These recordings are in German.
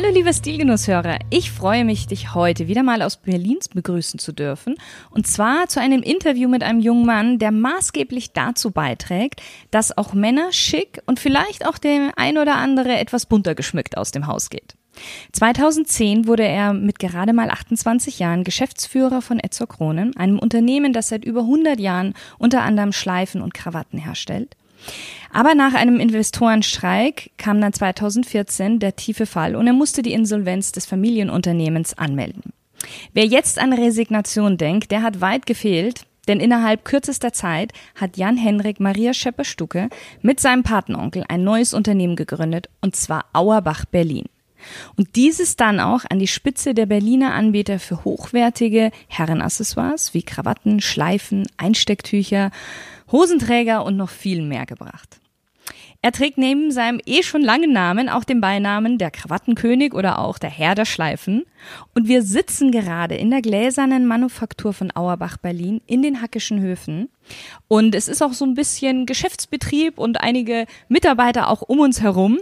Hallo liebe Stilgenusshörer, ich freue mich, dich heute wieder mal aus Berlins begrüßen zu dürfen. Und zwar zu einem Interview mit einem jungen Mann, der maßgeblich dazu beiträgt, dass auch Männer schick und vielleicht auch der ein oder andere etwas bunter geschmückt aus dem Haus geht. 2010 wurde er mit gerade mal 28 Jahren Geschäftsführer von Etzor Kronen, einem Unternehmen, das seit über 100 Jahren unter anderem Schleifen und Krawatten herstellt. Aber nach einem Investorenstreik kam dann 2014 der tiefe Fall und er musste die Insolvenz des Familienunternehmens anmelden. Wer jetzt an Resignation denkt, der hat weit gefehlt, denn innerhalb kürzester Zeit hat Jan-Henrik Maria Schepper-Stucke mit seinem Patenonkel ein neues Unternehmen gegründet, und zwar Auerbach Berlin. Und dieses dann auch an die Spitze der Berliner Anbieter für hochwertige Herrenaccessoires wie Krawatten, Schleifen, Einstecktücher Hosenträger und noch viel mehr gebracht. Er trägt neben seinem eh schon langen Namen auch den Beinamen der Krawattenkönig oder auch der Herr der Schleifen. Und wir sitzen gerade in der gläsernen Manufaktur von Auerbach Berlin in den Hackischen Höfen. Und es ist auch so ein bisschen Geschäftsbetrieb und einige Mitarbeiter auch um uns herum.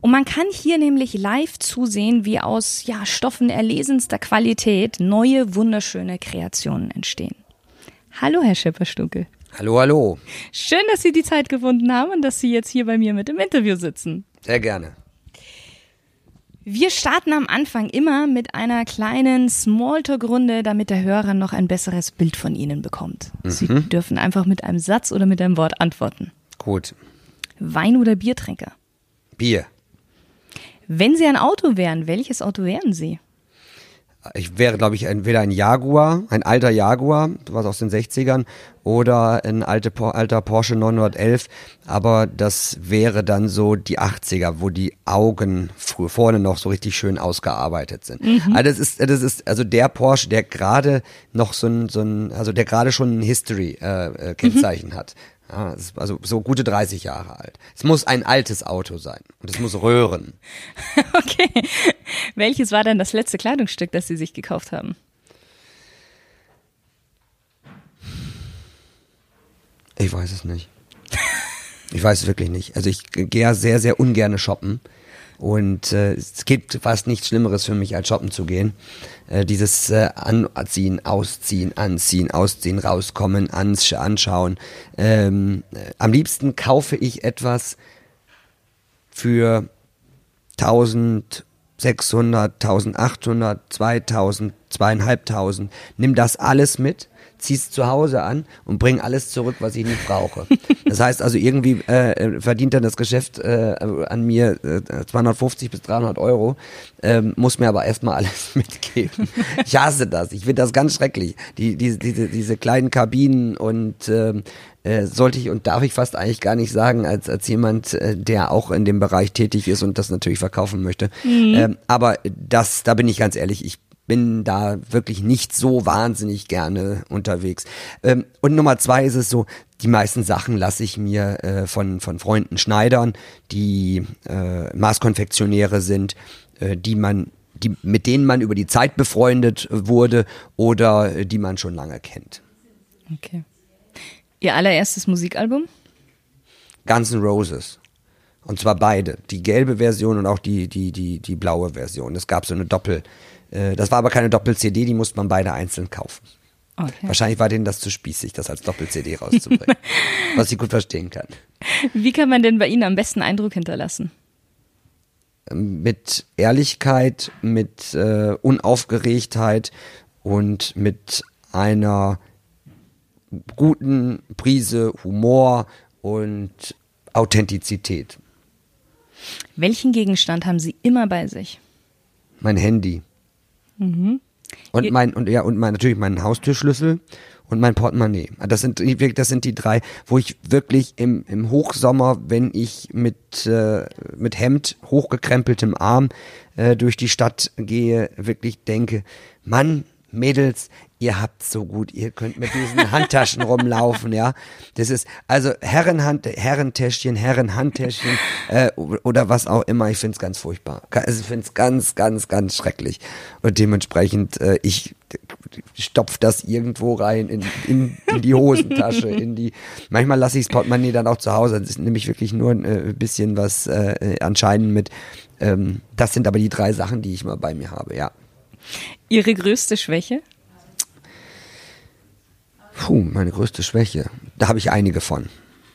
Und man kann hier nämlich live zusehen, wie aus ja, Stoffen erlesenster Qualität neue, wunderschöne Kreationen entstehen. Hallo, Herr Schipperstucke. Hallo, hallo. Schön, dass Sie die Zeit gefunden haben und dass Sie jetzt hier bei mir mit im Interview sitzen. Sehr gerne. Wir starten am Anfang immer mit einer kleinen Smalltalk-Runde, damit der Hörer noch ein besseres Bild von Ihnen bekommt. Mhm. Sie dürfen einfach mit einem Satz oder mit einem Wort antworten. Gut. Wein- oder Biertrinker? Bier. Wenn Sie ein Auto wären, welches Auto wären Sie? Ich wäre, glaube ich, entweder ein Jaguar, ein alter Jaguar, was aus den 60ern, oder ein alte, alter Porsche 911. Aber das wäre dann so die 80er, wo die Augen früh, vorne noch so richtig schön ausgearbeitet sind. Mhm. Also das ist, das ist also der Porsche, der gerade noch so ein, so ein, also der gerade schon ein History-Kennzeichen äh, mhm. hat. Ja, also so gute 30 Jahre alt. Es muss ein altes Auto sein und es muss röhren. okay. Welches war denn das letzte Kleidungsstück, das Sie sich gekauft haben? Ich weiß es nicht. Ich weiß es wirklich nicht. Also ich gehe sehr, sehr ungerne shoppen. Und äh, es gibt fast nichts Schlimmeres für mich, als shoppen zu gehen. Äh, dieses äh, Anziehen, Ausziehen, Anziehen, Ausziehen, rauskommen, ans anschauen. Ähm, äh, am liebsten kaufe ich etwas für 1600, 1800, 2000, zweieinhalbtausend. Nimm das alles mit zieh's zu Hause an und bring alles zurück, was ich nicht brauche. Das heißt also irgendwie äh, verdient dann das Geschäft äh, an mir äh, 250 bis 300 Euro, ähm, muss mir aber erstmal alles mitgeben. Ich hasse das. Ich finde das ganz schrecklich. Die, die, diese, diese kleinen Kabinen und ähm, äh, sollte ich und darf ich fast eigentlich gar nicht sagen, als, als jemand, äh, der auch in dem Bereich tätig ist und das natürlich verkaufen möchte. Mhm. Ähm, aber das, da bin ich ganz ehrlich, ich bin da wirklich nicht so wahnsinnig gerne unterwegs. Ähm, und Nummer zwei ist es so, die meisten Sachen lasse ich mir äh, von, von Freunden schneidern, die äh, Maßkonfektionäre sind, äh, die man die, mit denen man über die Zeit befreundet wurde oder die man schon lange kennt. Okay. Ihr allererstes Musikalbum? Guns N' Roses. Und zwar beide. Die gelbe Version und auch die, die, die, die blaue Version. Es gab so eine Doppel, äh, das war aber keine Doppel-CD, die musste man beide einzeln kaufen. Okay. Wahrscheinlich war denen das zu spießig, das als Doppel-CD rauszubringen. was ich gut verstehen kann. Wie kann man denn bei Ihnen am besten Eindruck hinterlassen? Mit Ehrlichkeit, mit äh, Unaufgeregtheit und mit einer guten Prise Humor und Authentizität. Welchen Gegenstand haben Sie immer bei sich? Mein Handy. Mhm. Und mein, und ja, und mein, natürlich meinen Haustürschlüssel und mein Portemonnaie. Das sind, die- das sind die drei, wo ich wirklich im, im Hochsommer, wenn ich mit, äh, mit Hemd, hochgekrempeltem Arm äh, durch die Stadt gehe, wirklich denke, Mann, Mädels, ihr habt so gut, ihr könnt mit diesen Handtaschen rumlaufen, ja. Das ist, also Herrenhand, Herrentäschchen, Herrenhandtäschchen äh, oder was auch immer, ich find's ganz furchtbar. Also ich find's ganz, ganz, ganz schrecklich. Und dementsprechend, äh, ich stopf das irgendwo rein in, in, in die Hosentasche, in die. Manchmal lasse ich das Portemonnaie dann auch zu Hause. Das ist nämlich wirklich nur ein äh, bisschen was äh, anscheinend mit. Ähm, das sind aber die drei Sachen, die ich mal bei mir habe, ja. Ihre größte Schwäche? Puh, meine größte Schwäche. Da habe ich einige von.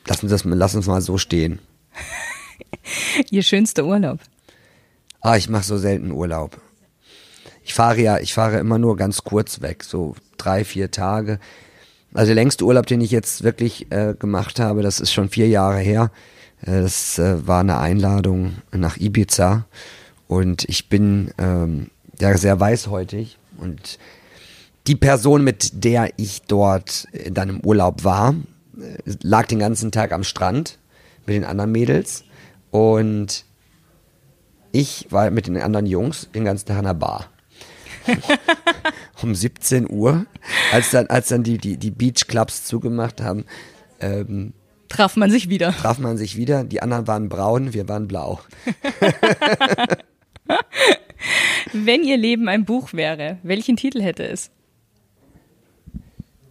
Lass uns das, lass uns mal so stehen. Ihr schönster Urlaub? Ah, ich mache so selten Urlaub. Ich fahre ja, ich fahre immer nur ganz kurz weg, so drei, vier Tage. Also der längste Urlaub, den ich jetzt wirklich äh, gemacht habe, das ist schon vier Jahre her. Äh, das äh, war eine Einladung nach Ibiza und ich bin ähm, ja sehr weißhäutig und die Person, mit der ich dort äh, dann im Urlaub war, äh, lag den ganzen Tag am Strand mit den anderen Mädels und ich war mit den anderen Jungs den ganzen Tag in der Bar. um 17 Uhr, als dann, als dann die, die, die Beachclubs zugemacht haben, ähm, Traf man sich wieder. traf man sich wieder. Die anderen waren braun, wir waren blau. Wenn Ihr Leben ein Buch wäre, welchen Titel hätte es?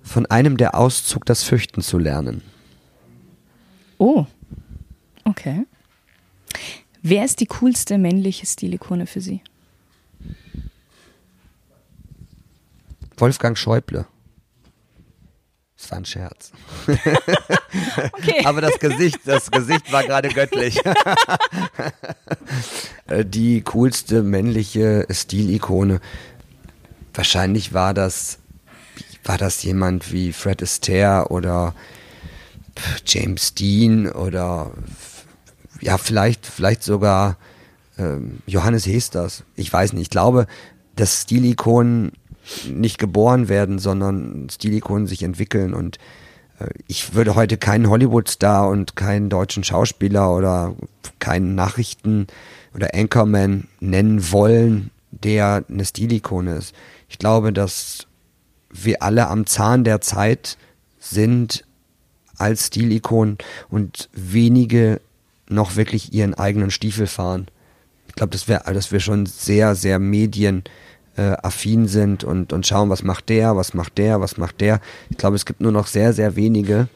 Von einem der Auszug das Fürchten zu lernen. Oh, okay. Wer ist die coolste männliche Stilikone für Sie? Wolfgang Schäuble. Das war ein Scherz. Okay. Aber das Gesicht, das Gesicht war gerade göttlich. Äh, Die coolste männliche Stilikone. Wahrscheinlich war das, war das jemand wie Fred Astaire oder James Dean oder ja, vielleicht, vielleicht sogar ähm, Johannes Hesters. Ich weiß nicht. Ich glaube, dass Stilikonen nicht geboren werden, sondern Stilikonen sich entwickeln und äh, ich würde heute keinen Hollywood-Star und keinen deutschen Schauspieler oder keinen Nachrichten- oder Anchorman nennen wollen, der eine Stilikone ist. Ich glaube, dass wir alle am Zahn der Zeit sind als Stilikonen und wenige noch wirklich ihren eigenen Stiefel fahren. Ich glaube, dass wir, dass wir schon sehr, sehr medienaffin äh, affin sind und, und schauen, was macht der, was macht der, was macht der. Ich glaube, es gibt nur noch sehr, sehr wenige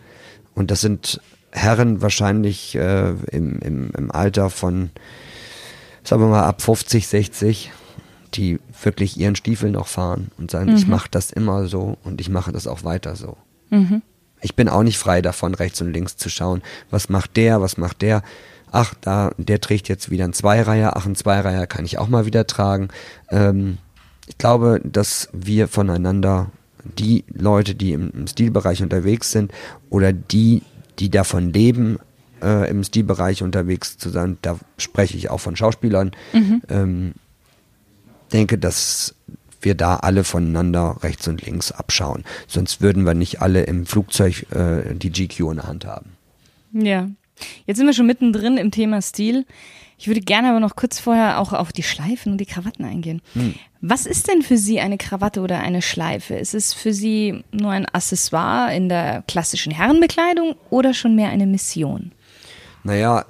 und das sind Herren wahrscheinlich äh, im, im, im Alter von, sagen wir mal, ab 50, 60, die wirklich ihren Stiefel noch fahren und sagen, ich mache das immer so und ich mache das auch weiter so. Ich bin auch nicht frei davon, rechts und links zu schauen. Was macht der, was macht der? Ach, da, der trägt jetzt wieder ein Zweireiher. Ach, ein Zweireiher kann ich auch mal wieder tragen. Ähm, ich glaube, dass wir voneinander, die Leute, die im, im Stilbereich unterwegs sind oder die, die davon leben, äh, im Stilbereich unterwegs zu sein, da spreche ich auch von Schauspielern, ähm, denke, dass wir da alle voneinander rechts und links abschauen. Sonst würden wir nicht alle im Flugzeug äh, die GQ in der Hand haben. Ja. Jetzt sind wir schon mittendrin im Thema Stil. Ich würde gerne aber noch kurz vorher auch auf die Schleifen und die Krawatten eingehen. Was ist denn für Sie eine Krawatte oder eine Schleife? Ist es für Sie nur ein Accessoire in der klassischen Herrenbekleidung oder schon mehr eine Mission? Naja,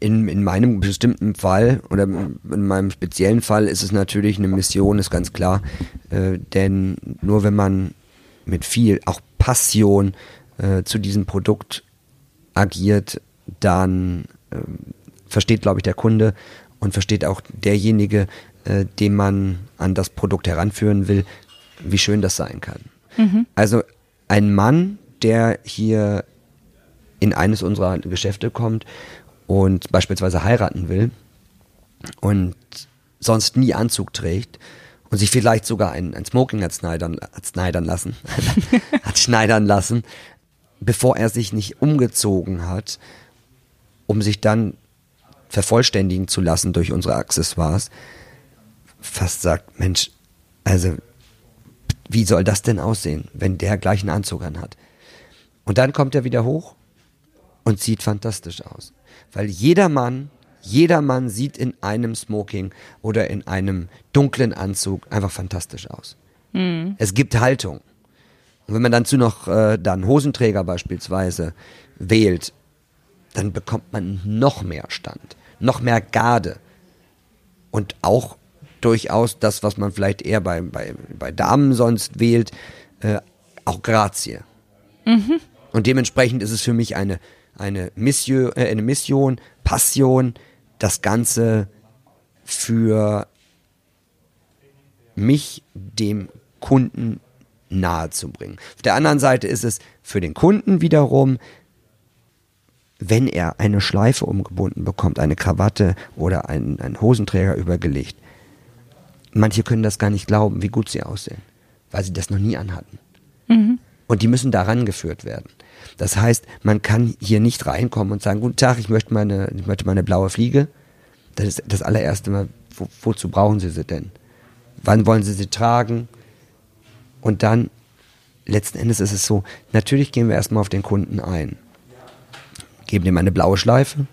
in, in meinem bestimmten Fall oder in meinem speziellen Fall ist es natürlich eine Mission, ist ganz klar. Äh, denn nur wenn man mit viel, auch Passion äh, zu diesem Produkt agiert, dann ähm, versteht, glaube ich, der Kunde und versteht auch derjenige, äh, den man an das Produkt heranführen will, wie schön das sein kann. Also ein Mann, der hier in eines unserer Geschäfte kommt und beispielsweise heiraten will und sonst nie Anzug trägt und sich vielleicht sogar ein, ein Smoking hat schneidern, hat schneidern lassen, hat schneidern lassen, bevor er sich nicht umgezogen hat, um sich dann vervollständigen zu lassen durch unsere Accessoires, fast sagt, Mensch, also wie soll das denn aussehen, wenn der gleich einen Anzug anhat? Und dann kommt er wieder hoch und sieht fantastisch aus. Weil jeder Mann, jeder Mann sieht in einem Smoking oder in einem dunklen Anzug einfach fantastisch aus. Mhm. Es gibt Haltung. Und wenn man dazu noch äh, dann Hosenträger beispielsweise wählt, dann bekommt man noch mehr Stand, noch mehr Garde und auch durchaus das, was man vielleicht eher bei, bei, bei Damen sonst wählt, äh, auch Grazie. Mhm. Und dementsprechend ist es für mich eine, eine, Mission, äh, eine Mission, Passion, das Ganze für mich dem Kunden nahe zu bringen. Auf der anderen Seite ist es für den Kunden wiederum, wenn er eine Schleife umgebunden bekommt, eine Krawatte oder einen, einen Hosenträger übergelegt. Manche können das gar nicht glauben, wie gut sie aussehen, weil sie das noch nie anhatten. Mhm. Und die müssen daran geführt werden. Das heißt, man kann hier nicht reinkommen und sagen, guten Tag, ich möchte meine, ich möchte meine blaue Fliege. Das ist das allererste Mal, wo, wozu brauchen Sie sie denn? Wann wollen Sie sie tragen? Und dann, letzten Endes ist es so, natürlich gehen wir erstmal auf den Kunden ein. Geben ihm eine blaue Schleife,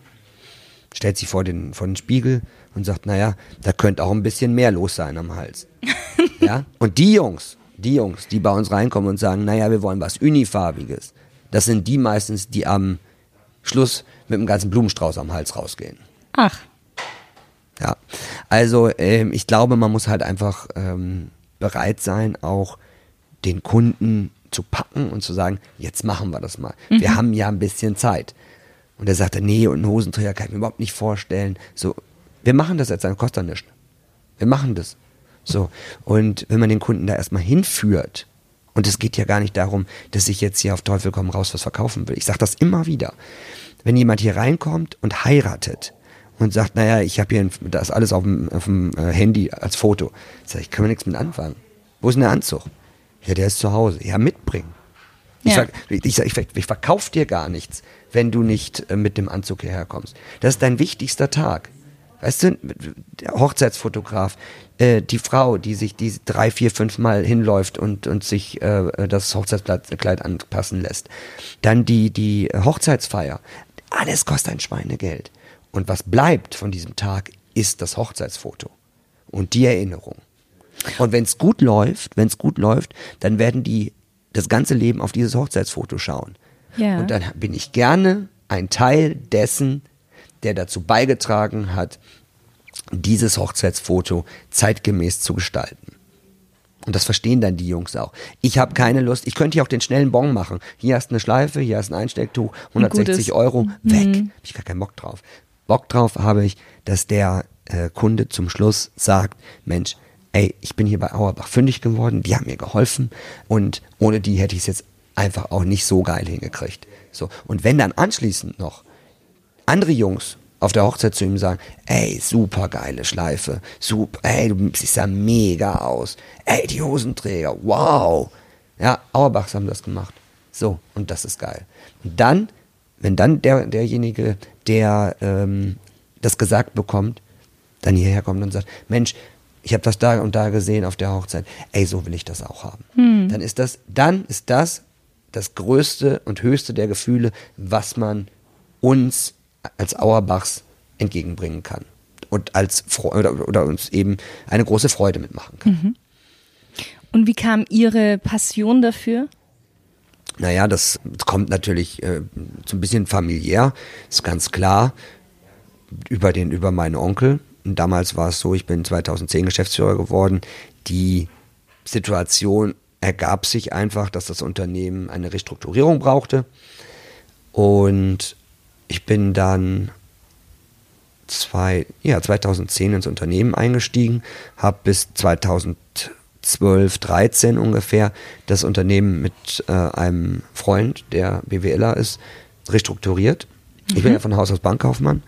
stellt sie vor den, vor den Spiegel und sagt, naja, da könnte auch ein bisschen mehr los sein am Hals. ja? Und die Jungs, die Jungs, die bei uns reinkommen und sagen, naja, wir wollen was Unifarbiges, das sind die meistens, die am Schluss mit einem ganzen Blumenstrauß am Hals rausgehen. Ach. Ja, also ähm, ich glaube, man muss halt einfach ähm, bereit sein, auch den Kunden zu packen und zu sagen, jetzt machen wir das mal. Mhm. Wir haben ja ein bisschen Zeit. Und er sagte, nee, und einen Hosenträger kann ich mir überhaupt nicht vorstellen. So, wir machen das jetzt, dann kostet nichts. Wir machen das. So. Und wenn man den Kunden da erstmal hinführt, und es geht ja gar nicht darum, dass ich jetzt hier auf Teufel komm raus was verkaufen will. Ich sage das immer wieder. Wenn jemand hier reinkommt und heiratet und sagt, naja, ich habe hier ein, das alles auf dem, auf dem äh, Handy als Foto, sage ich, kann mir nichts mit anfangen. Wo ist denn der Anzug? Ja, der ist zu Hause. Ja, mitbringen. Ich, ja. sag, ich, sag, ich, ich verkaufe dir gar nichts, wenn du nicht äh, mit dem Anzug hierher kommst. Das ist dein wichtigster Tag. Weißt du, der Hochzeitsfotograf, äh, die Frau, die sich die drei, vier, fünf Mal hinläuft und, und sich äh, das Hochzeitskleid anpassen lässt. Dann die, die Hochzeitsfeier. Alles kostet ein Schweinegeld. Und was bleibt von diesem Tag, ist das Hochzeitsfoto und die Erinnerung. Und wenn es gut läuft, wenn es gut läuft, dann werden die das ganze Leben auf dieses Hochzeitsfoto schauen. Ja. Und dann bin ich gerne ein Teil dessen, der dazu beigetragen hat, dieses Hochzeitsfoto zeitgemäß zu gestalten. Und das verstehen dann die Jungs auch. Ich habe keine Lust, ich könnte hier auch den schnellen Bon machen. Hier hast du eine Schleife, hier hast du ein Einstecktuch, 160 Euro, weg. Mhm. Hab ich gar keinen Bock drauf. Bock drauf habe ich, dass der äh, Kunde zum Schluss sagt, Mensch, ey, ich bin hier bei Auerbach fündig geworden, die haben mir geholfen und ohne die hätte ich es jetzt einfach auch nicht so geil hingekriegt. So. Und wenn dann anschließend noch andere Jungs auf der Hochzeit zu ihm sagen, ey, super geile Schleife, super, ey, du siehst ja mega aus, ey, die Hosenträger, wow. Ja, Auerbachs haben das gemacht. So, und das ist geil. Und dann, wenn dann der, derjenige, der ähm, das gesagt bekommt, dann hierher kommt und sagt, Mensch, ich habe das da und da gesehen auf der Hochzeit, ey, so will ich das auch haben. Hm. Dann ist das, dann ist das das größte und höchste der Gefühle, was man uns als Auerbachs entgegenbringen kann und als Freude oder, oder, uns eben eine große Freude mitmachen kann. Mhm. Und wie kam Ihre Passion dafür? Naja, das kommt natürlich äh, so ein bisschen familiär, ist ganz klar, über, den, über meinen Onkel. Und damals war es so, ich bin 2010 Geschäftsführer geworden. Die Situation ergab sich einfach, dass das Unternehmen eine Restrukturierung brauchte. Und ich bin dann zwei, ja, 2010 ins Unternehmen eingestiegen, habe bis 2012, 13 ungefähr das Unternehmen mit äh, einem Freund, der BWLer ist, restrukturiert. Mhm. Ich bin mhm. ja von Haus aus Bankkaufmann.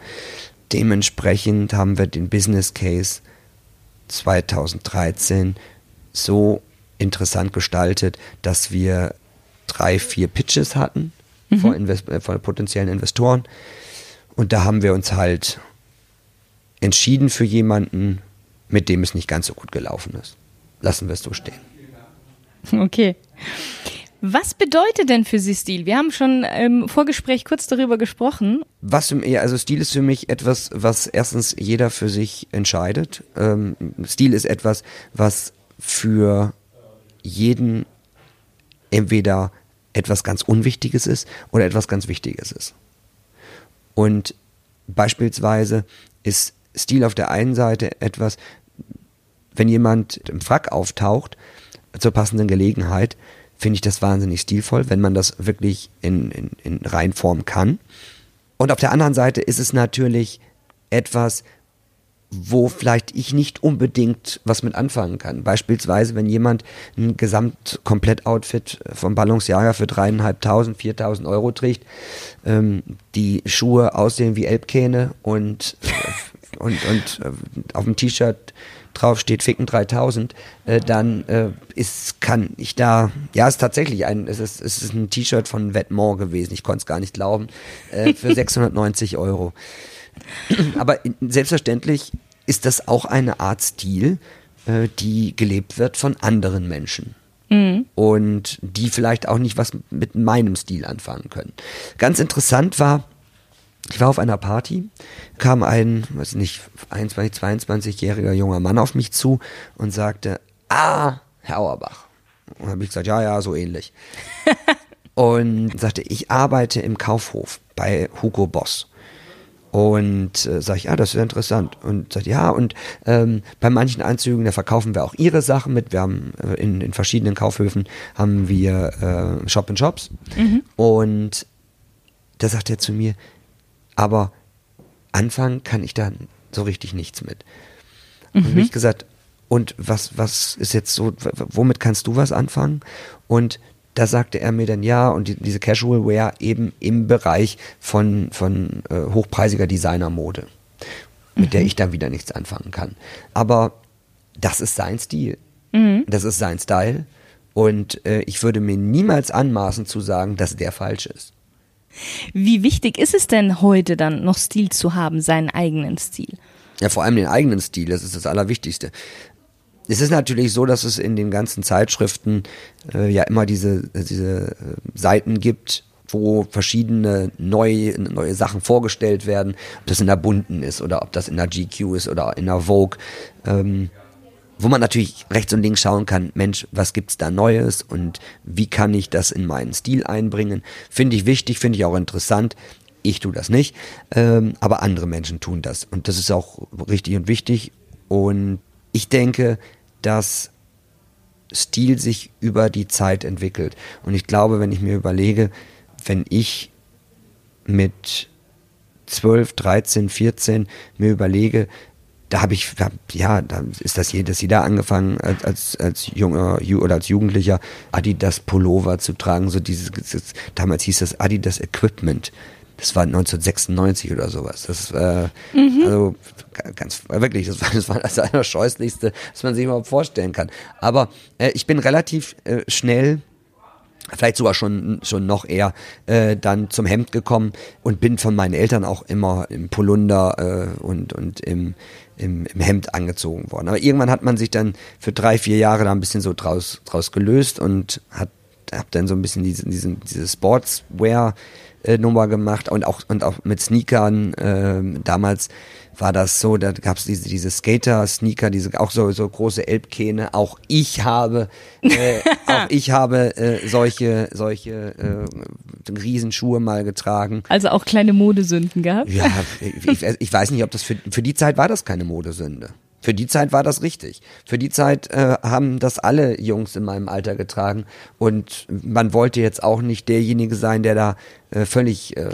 Dementsprechend haben wir den Business Case 2013 so interessant gestaltet, dass wir drei, vier Pitches hatten mhm. von, Invest äh, von potenziellen Investoren. Und da haben wir uns halt entschieden für jemanden, mit dem es nicht ganz so gut gelaufen ist. Lassen wir es so stehen. Okay. Was bedeutet denn für Sie Stil? Wir haben schon im Vorgespräch kurz darüber gesprochen. Was für, ja, also Stil ist für mich etwas, was erstens jeder für sich entscheidet. Ähm, Stil ist etwas, was für jeden entweder etwas ganz Unwichtiges ist oder etwas ganz Wichtiges ist. Und beispielsweise ist Stil auf der einen Seite etwas, wenn jemand im Frack auftaucht zur passenden Gelegenheit, finde ich das wahnsinnig stilvoll, wenn man das wirklich in, in, in Reinform kann. Und auf der anderen Seite ist es natürlich etwas, wo vielleicht ich nicht unbedingt was mit anfangen kann. Beispielsweise, wenn jemand ein Gesamtkomplett-Outfit vom Balenciaga für dreieinhalbtausend, viertausend Euro trägt, ähm, die Schuhe aussehen wie Elbkähne und, und, und äh, auf dem T-Shirt drauf steht Ficken 3000, äh, dann äh, ist, kann ich da, ja, es ist tatsächlich ein, es ist, es ist ein T-Shirt von Vetements gewesen, ich konnte es gar nicht glauben, äh, für 690 Euro. Aber selbstverständlich ist das auch eine Art Stil, äh, die gelebt wird von anderen Menschen. Mhm. Und die vielleicht auch nicht was mit meinem Stil anfangen können. Ganz interessant war, ich war auf einer Party, kam ein, weiß nicht, 21, 22-jähriger junger Mann auf mich zu und sagte, ah, Herr Auerbach. Und habe ich gesagt, ja, ja, so ähnlich. und sagte, ich arbeite im Kaufhof bei Hugo Boss. Und äh, sage ich, ja, das wäre interessant. Und sagt, ja, und ähm, bei manchen Anzügen, da verkaufen wir auch ihre Sachen mit. Wir haben äh, in, in verschiedenen Kaufhöfen haben wir äh, Shop in Shops. Mhm. Und da sagt er zu mir, aber anfangen kann ich da so richtig nichts mit. Und mhm. habe ich gesagt, und was, was ist jetzt so, womit kannst du was anfangen? Und da sagte er mir dann ja, und die, diese Casual Wear eben im Bereich von, von äh, hochpreisiger Designermode, mit mhm. der ich dann wieder nichts anfangen kann. Aber das ist sein Stil. Mhm. Das ist sein Style. Und äh, ich würde mir niemals anmaßen zu sagen, dass der falsch ist. Wie wichtig ist es denn heute dann noch Stil zu haben, seinen eigenen Stil? Ja, vor allem den eigenen Stil, das ist das Allerwichtigste. Es ist natürlich so, dass es in den ganzen Zeitschriften äh, ja immer diese, diese äh, Seiten gibt, wo verschiedene neue, neue Sachen vorgestellt werden, ob das in der Bunten ist oder ob das in der GQ ist oder in der Vogue. Ähm, wo man natürlich rechts und links schauen kann, Mensch, was gibt's da Neues und wie kann ich das in meinen Stil einbringen? Finde ich wichtig, finde ich auch interessant. Ich tue das nicht, ähm, aber andere Menschen tun das und das ist auch richtig und wichtig. Und ich denke, dass Stil sich über die Zeit entwickelt. Und ich glaube, wenn ich mir überlege, wenn ich mit 12, 13, 14 mir überlege, da habe ich, ja, da ist das das jeder angefangen als, als, als junger oder als Jugendlicher Adidas Pullover zu tragen, so dieses, damals hieß das Adidas Equipment. Das war 1996 oder sowas. Das äh, mhm. also ganz wirklich, das war, das war das Allerscheußlichste, was man sich überhaupt vorstellen kann. Aber äh, ich bin relativ äh, schnell vielleicht sogar schon schon noch eher äh, dann zum Hemd gekommen und bin von meinen Eltern auch immer im Polunder äh, und und im im, im Hemd angezogen worden. Aber irgendwann hat man sich dann für drei, vier Jahre da ein bisschen so draus, draus gelöst und hat hab dann so ein bisschen diese, diese, diese Sportswear äh, gemacht und auch und auch mit Sneakern äh, damals war das so, da gab es diese, diese Skater-Sneaker, diese auch so, so große Elbkähne. Auch ich habe, äh, auch ich habe äh, solche, solche äh, Riesenschuhe mal getragen. Also auch kleine Modesünden gehabt? Ja, ich, ich weiß nicht, ob das für, für die Zeit war das keine Modesünde. Für die Zeit war das richtig. Für die Zeit äh, haben das alle Jungs in meinem Alter getragen. Und man wollte jetzt auch nicht derjenige sein, der da äh, völlig, äh,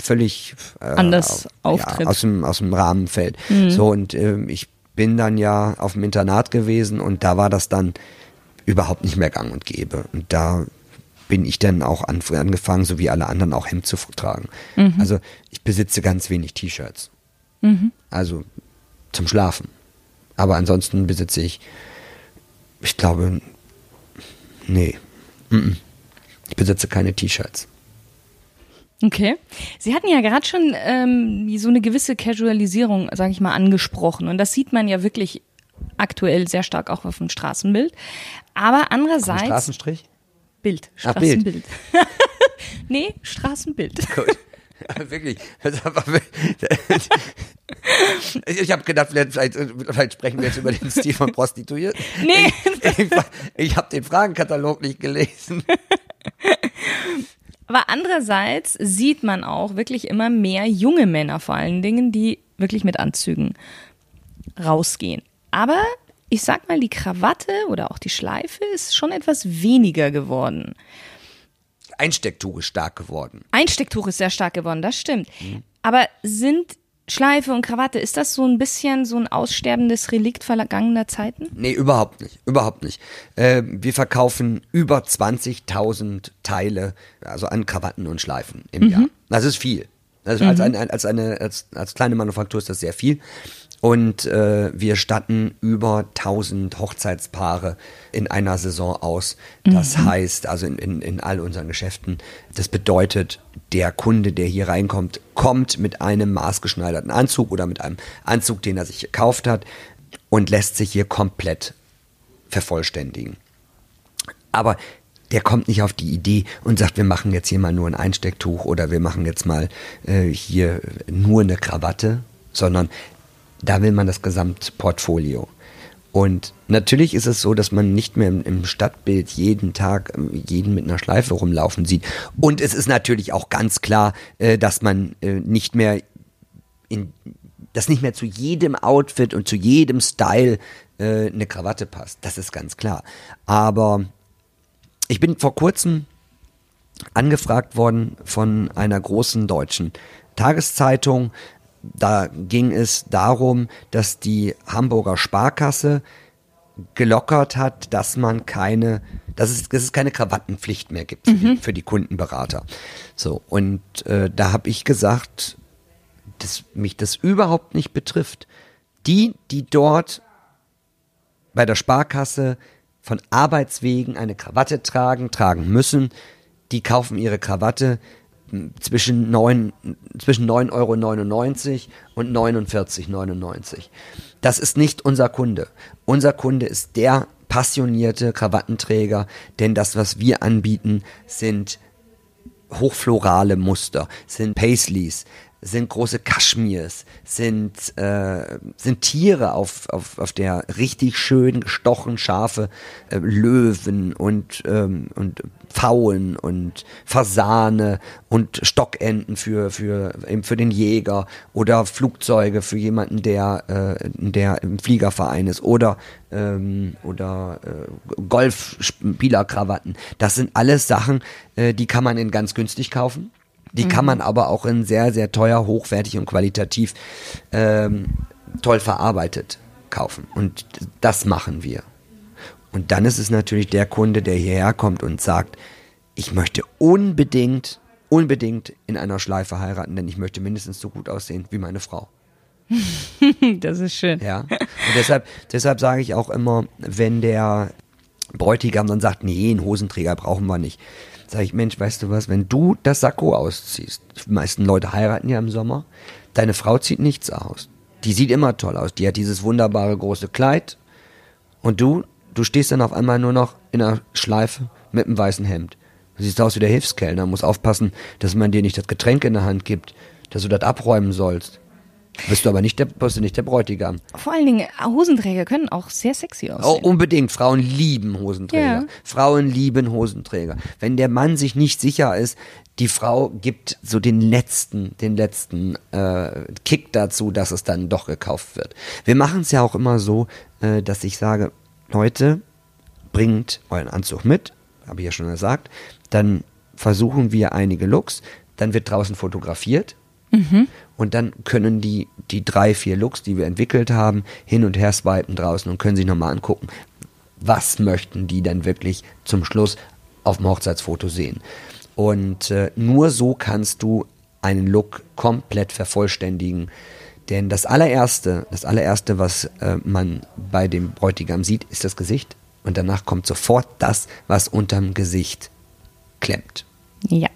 völlig äh, anders auftritt. Ja, aus, dem, aus dem Rahmen fällt. Mhm. So, und äh, ich bin dann ja auf dem Internat gewesen und da war das dann überhaupt nicht mehr gang und gäbe. Und da bin ich dann auch an, angefangen, so wie alle anderen, auch Hemd zu tragen. Mhm. Also ich besitze ganz wenig T-Shirts. Mhm. Also zum Schlafen. Aber ansonsten besitze ich, ich glaube, nee, ich besitze keine T-Shirts. Okay. Sie hatten ja gerade schon ähm, so eine gewisse Casualisierung, sage ich mal, angesprochen. Und das sieht man ja wirklich aktuell sehr stark auch auf dem Straßenbild. Aber andererseits. Straßenstrich? Bild. Ach, Bild. Straßenbild. nee, Straßenbild. Gut. Wirklich. Ich habe gedacht, vielleicht, vielleicht, sprechen wir jetzt über den Stil von Prostituierten. Nee. Ich, ich, ich habe den Fragenkatalog nicht gelesen. Aber andererseits sieht man auch wirklich immer mehr junge Männer vor allen Dingen, die wirklich mit Anzügen rausgehen. Aber ich sag mal, die Krawatte oder auch die Schleife ist schon etwas weniger geworden. Einstecktuch ist stark geworden. Einstecktuch ist sehr stark geworden, das stimmt. Mhm. Aber sind Schleife und Krawatte, ist das so ein bisschen so ein aussterbendes Relikt vergangener Zeiten? Nee, überhaupt nicht. Überhaupt nicht. Äh, wir verkaufen über 20.000 Teile, also an Krawatten und Schleifen im mhm. Jahr. Das ist viel. Also mhm. als, eine, als, eine, als, als kleine Manufaktur ist das sehr viel. Und äh, wir statten über 1000 Hochzeitspaare in einer Saison aus. Das mhm. heißt, also in, in, in all unseren Geschäften, das bedeutet, der Kunde, der hier reinkommt, kommt mit einem maßgeschneiderten Anzug oder mit einem Anzug, den er sich gekauft hat und lässt sich hier komplett vervollständigen. Aber der kommt nicht auf die Idee und sagt, wir machen jetzt hier mal nur ein Einstecktuch oder wir machen jetzt mal äh, hier nur eine Krawatte, sondern da will man das Gesamtportfolio. Und natürlich ist es so, dass man nicht mehr im Stadtbild jeden Tag ähm, jeden mit einer Schleife rumlaufen sieht. Und es ist natürlich auch ganz klar, äh, dass man äh, nicht mehr in, dass nicht mehr zu jedem Outfit und zu jedem Style äh, eine Krawatte passt. Das ist ganz klar. Aber ich bin vor kurzem angefragt worden von einer großen deutschen Tageszeitung, da ging es darum, dass die Hamburger Sparkasse gelockert hat, dass man keine, dass es, dass es keine Krawattenpflicht mehr gibt für, mhm. die, für die, Kundenberater. So, und äh, da habe ich gesagt, dass mich das überhaupt nicht betrifft. Die, die dort bei der Sparkasse von Arbeitswegen eine Krawatte tragen, tragen müssen, die kaufen ihre Krawatte zwischen 9, zwischen 9,99 Euro und 49,99 Euro. Das ist nicht unser Kunde. Unser Kunde ist der passionierte Krawattenträger, denn das, was wir anbieten, sind hochflorale Muster, sind Paisleys, sind große Kaschmirs, sind, äh, sind Tiere auf, auf, auf der richtig schön gestochen scharfe äh, Löwen und, ähm, und Pfauen und Fasane und Stockenten für, für, eben für den Jäger oder Flugzeuge für jemanden, der, äh, der im Fliegerverein ist oder, ähm, oder äh, Golfspielerkrawatten. Das sind alles Sachen, äh, die kann man in ganz günstig kaufen die mhm. kann man aber auch in sehr, sehr teuer, hochwertig und qualitativ ähm, toll verarbeitet kaufen. Und das machen wir. Und dann ist es natürlich der Kunde, der hierher kommt und sagt, ich möchte unbedingt, unbedingt in einer Schleife heiraten, denn ich möchte mindestens so gut aussehen wie meine Frau. das ist schön. Ja. Und deshalb, deshalb sage ich auch immer, wenn der Bräutigam dann sagt, nee, einen Hosenträger brauchen wir nicht, Sag ich, Mensch, weißt du was, wenn du das Sakko ausziehst, die meisten Leute heiraten ja im Sommer, deine Frau zieht nichts aus. Die sieht immer toll aus. Die hat dieses wunderbare große Kleid. Und du, du stehst dann auf einmal nur noch in einer Schleife mit einem weißen Hemd. Du siehst aus wie der Hilfskellner, muss aufpassen, dass man dir nicht das Getränk in der Hand gibt, dass du das abräumen sollst. Bist du aber nicht der, bist du nicht der Bräutigam. Vor allen Dingen, Hosenträger können auch sehr sexy aussehen. Oh, unbedingt. Frauen lieben Hosenträger. Ja. Frauen lieben Hosenträger. Wenn der Mann sich nicht sicher ist, die Frau gibt so den letzten, den letzten äh, Kick dazu, dass es dann doch gekauft wird. Wir machen es ja auch immer so, äh, dass ich sage, Leute, bringt euren Anzug mit, habe ich ja schon gesagt, dann versuchen wir einige Looks, dann wird draußen fotografiert Mhm. Und dann können die, die drei, vier Looks, die wir entwickelt haben, hin und her swipen draußen und können sich nochmal angucken, was möchten die dann wirklich zum Schluss auf dem Hochzeitsfoto sehen. Und äh, nur so kannst du einen Look komplett vervollständigen. Denn das allererste, das allererste, was äh, man bei dem Bräutigam sieht, ist das Gesicht. Und danach kommt sofort das, was unterm Gesicht klemmt. Ja.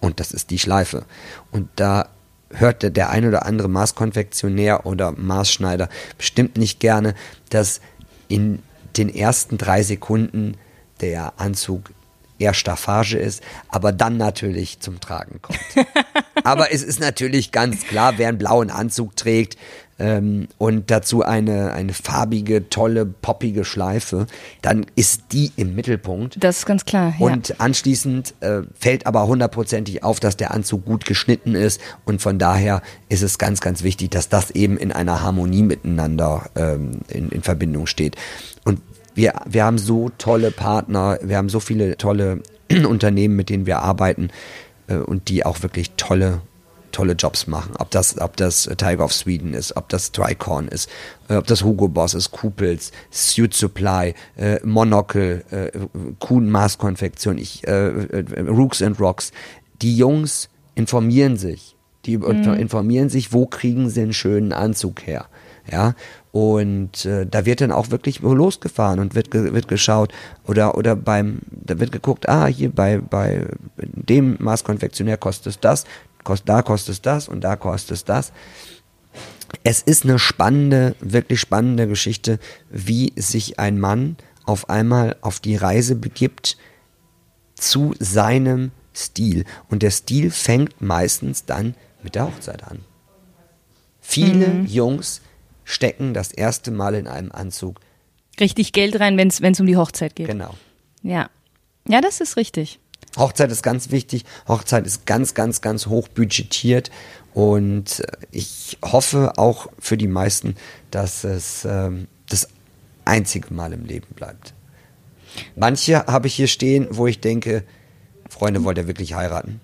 Und das ist die Schleife. Und da hört der, der ein oder andere Maßkonfektionär oder Maßschneider bestimmt nicht gerne, dass in den ersten drei Sekunden der Anzug eher Staffage ist, aber dann natürlich zum Tragen kommt. aber es ist natürlich ganz klar, wer einen blauen Anzug trägt, ähm, und dazu eine, eine farbige, tolle, poppige Schleife, dann ist die im Mittelpunkt. Das ist ganz klar. Ja. Und anschließend äh, fällt aber hundertprozentig auf, dass der Anzug gut geschnitten ist und von daher ist es ganz, ganz wichtig, dass das eben in einer Harmonie miteinander ähm, in, in Verbindung steht. Und wir, wir haben so tolle Partner, wir haben so viele tolle Unternehmen, mit denen wir arbeiten äh, und die auch wirklich tolle tolle Jobs machen. Ob das, ob das Tiger of Sweden ist, ob das Tricorn ist, äh, ob das Hugo Boss ist, Kupels, Suit Supply, äh, Monocle, äh, Kuhn Maßkonfektion, ich, äh, äh, Rooks and Rocks. Die Jungs informieren sich. Die mhm. informieren sich, wo kriegen sie einen schönen Anzug her. Ja, und äh, da wird dann auch wirklich losgefahren und wird, ge wird geschaut oder, oder beim, da wird geguckt, ah, hier bei, bei dem Maßkonfektionär kostet es das, kost, da kostet es das und da kostet es das. Es ist eine spannende, wirklich spannende Geschichte, wie sich ein Mann auf einmal auf die Reise begibt zu seinem Stil. Und der Stil fängt meistens dann mit der Hochzeit an. Viele mhm. Jungs stecken das erste Mal in einem Anzug. Richtig Geld rein, wenn es um die Hochzeit geht. Genau. Ja. Ja, das ist richtig. Hochzeit ist ganz wichtig. Hochzeit ist ganz, ganz, ganz hoch budgetiert. Und äh, ich hoffe auch für die meisten, dass es ähm, das einzige Mal im Leben bleibt. Manche habe ich hier stehen, wo ich denke, Freunde, wollt ihr wirklich heiraten?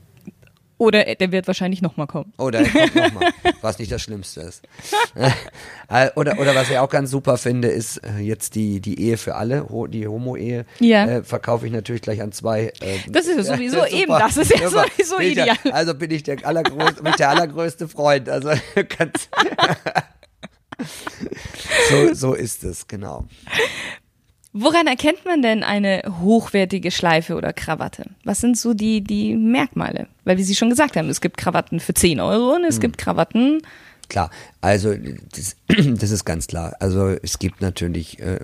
Oder der wird wahrscheinlich nochmal kommen. Oder er kommt nochmal, was nicht das Schlimmste ist. Äh, oder, oder was ich auch ganz super finde, ist äh, jetzt die, die Ehe für alle, die Homo-Ehe. Ja. Äh, verkaufe ich natürlich gleich an zwei. Äh, das ist ja sowieso äh, eben, das ist ja sowieso ideal. Der, also bin ich der allergrößte, bin der allergrößte Freund. Also ganz so, so ist es, genau. Woran erkennt man denn eine hochwertige Schleife oder Krawatte? Was sind so die, die Merkmale? Weil, wie Sie schon gesagt haben, es gibt Krawatten für 10 Euro und es hm. gibt Krawatten Klar, also das, das, ist ganz klar. Also es gibt natürlich äh,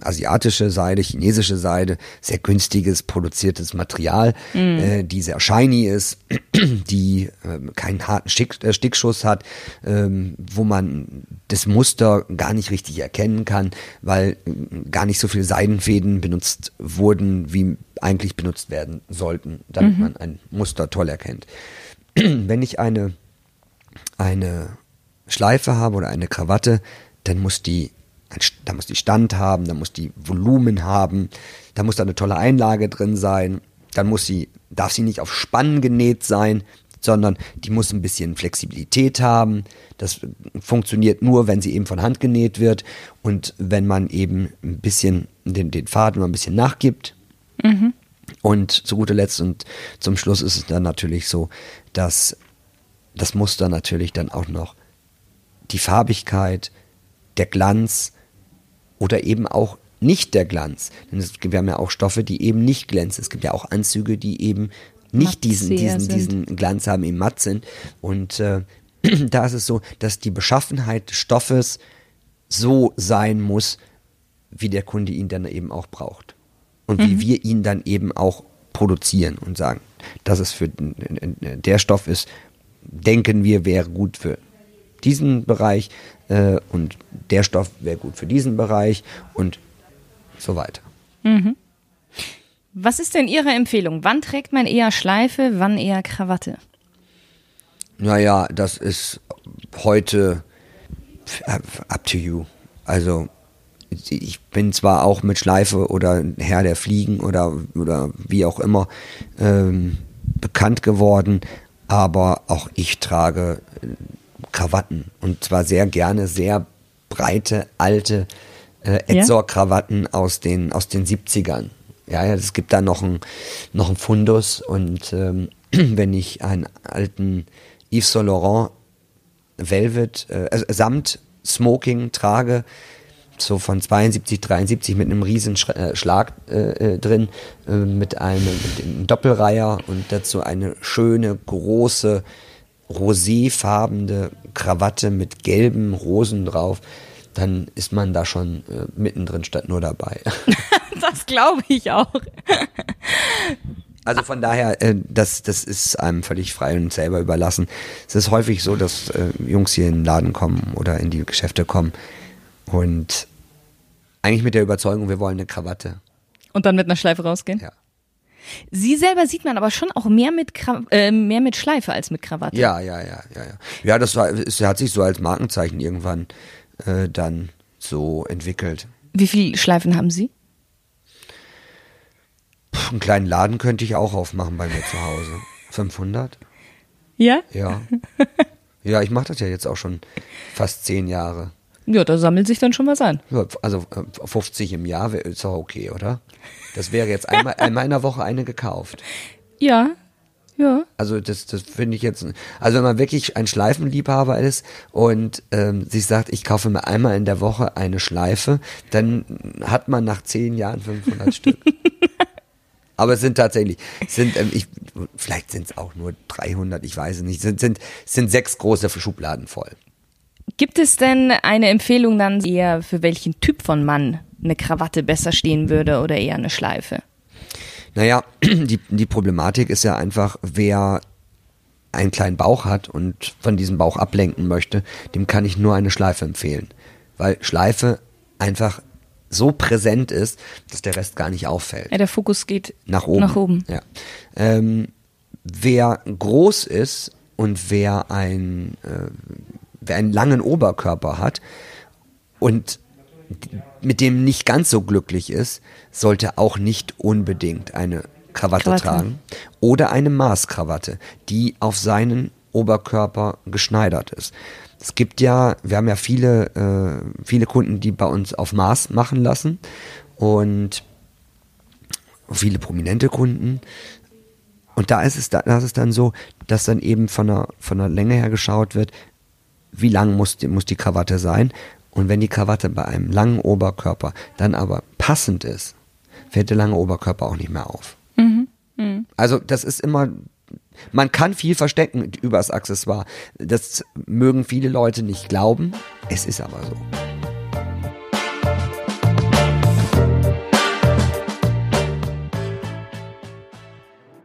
asiatische Seide, chinesische Seide, sehr günstiges produziertes Material, mm. äh, die sehr shiny ist, die äh, keinen harten Stick, äh, Stickschuss hat, ähm, wo man das Muster gar nicht richtig erkennen kann, weil äh, gar nicht so viele Seidenfäden benutzt wurden, wie eigentlich benutzt werden sollten, damit mhm. man ein Muster toll erkennt. Wenn ich eine eine Schleife habe oder eine Krawatte, dann muss die, da muss die Stand haben, da muss die Volumen haben, da muss da eine tolle Einlage drin sein, dann muss sie, darf sie nicht auf Spannen genäht sein, sondern die muss ein bisschen Flexibilität haben. Das funktioniert nur, wenn sie eben von Hand genäht wird und wenn man eben ein bisschen den, den Faden mal ein bisschen nachgibt. Mhm. Und zu guter Letzt und zum Schluss ist es dann natürlich so, dass das Muster natürlich dann auch noch die Farbigkeit, der Glanz oder eben auch nicht der Glanz. Denn es, wir haben ja auch Stoffe, die eben nicht glänzen. Es gibt ja auch Anzüge, die eben nicht diesen, diesen, diesen Glanz haben, eben matt sind. Und äh, da ist es so, dass die Beschaffenheit des Stoffes so sein muss, wie der Kunde ihn dann eben auch braucht. Und mhm. wie wir ihn dann eben auch produzieren und sagen, dass es für der Stoff ist, denken wir, wäre gut für diesen Bereich äh, und der Stoff wäre gut für diesen Bereich und so weiter. Mhm. Was ist denn Ihre Empfehlung? Wann trägt man eher Schleife, wann eher Krawatte? Naja, das ist heute up to you. Also ich bin zwar auch mit Schleife oder Herr der Fliegen oder, oder wie auch immer ähm, bekannt geworden, aber auch ich trage Krawatten und zwar sehr gerne sehr breite, alte äh, Edzor-Krawatten ja? aus den, aus den 70ern. Ja, ja, es gibt da noch ein, noch ein Fundus und ähm, wenn ich einen alten Yves Saint Laurent Velvet, äh, äh, Samt Smoking trage, so von 72, 73 mit einem riesen äh, Schlag äh, äh, drin, mit einem, mit einem Doppelreiher und dazu eine schöne, große roséfarbene Krawatte mit gelben Rosen drauf, dann ist man da schon äh, mittendrin statt nur dabei. das glaube ich auch. Also von daher, äh, das, das ist einem völlig frei und selber überlassen. Es ist häufig so, dass äh, Jungs hier in den Laden kommen oder in die Geschäfte kommen und eigentlich mit der Überzeugung, wir wollen eine Krawatte. Und dann mit einer Schleife rausgehen? Ja. Sie selber sieht man aber schon auch mehr mit, Kra äh, mehr mit Schleife als mit Krawatte. Ja, ja, ja, ja, ja. Ja, das war, es hat sich so als Markenzeichen irgendwann äh, dann so entwickelt. Wie viele Schleifen haben Sie? Puh, einen kleinen Laden könnte ich auch aufmachen bei mir zu Hause. 500? Ja? Ja. Ja, ich mache das ja jetzt auch schon fast zehn Jahre. Ja, da sammelt sich dann schon was an. Ja, also äh, 50 im Jahr ist doch okay, oder? Das wäre jetzt einmal, einmal in der Woche eine gekauft. Ja, ja. Also das, das finde ich jetzt, also wenn man wirklich ein Schleifenliebhaber ist und ähm, sich sagt, ich kaufe mir einmal in der Woche eine Schleife, dann hat man nach zehn Jahren 500 Stück. Aber es sind tatsächlich, sind, ähm, ich, vielleicht sind es auch nur 300, ich weiß es nicht, sind, sind, es sind sechs große Schubladen voll. Gibt es denn eine Empfehlung dann eher, für welchen Typ von Mann eine Krawatte besser stehen würde oder eher eine Schleife? Naja, die, die Problematik ist ja einfach, wer einen kleinen Bauch hat und von diesem Bauch ablenken möchte, dem kann ich nur eine Schleife empfehlen. Weil Schleife einfach so präsent ist, dass der Rest gar nicht auffällt. Ja, der Fokus geht Nach oben. Nach oben. Ja. Ähm, wer groß ist und wer, ein, äh, wer einen langen Oberkörper hat und mit dem nicht ganz so glücklich ist, sollte auch nicht unbedingt eine Krawatte, Krawatte. tragen oder eine Maßkrawatte, die auf seinen Oberkörper geschneidert ist. Es gibt ja, wir haben ja viele, äh, viele Kunden, die bei uns auf Maß machen lassen und viele prominente Kunden. Und da ist es, da, ist es dann so, dass dann eben von der, von der Länge her geschaut wird, wie lang muss die, muss die Krawatte sein. Und wenn die Krawatte bei einem langen Oberkörper dann aber passend ist, fällt der lange Oberkörper auch nicht mehr auf. Also das ist immer, man kann viel verstecken übers Accessoire. Das mögen viele Leute nicht glauben, es ist aber so.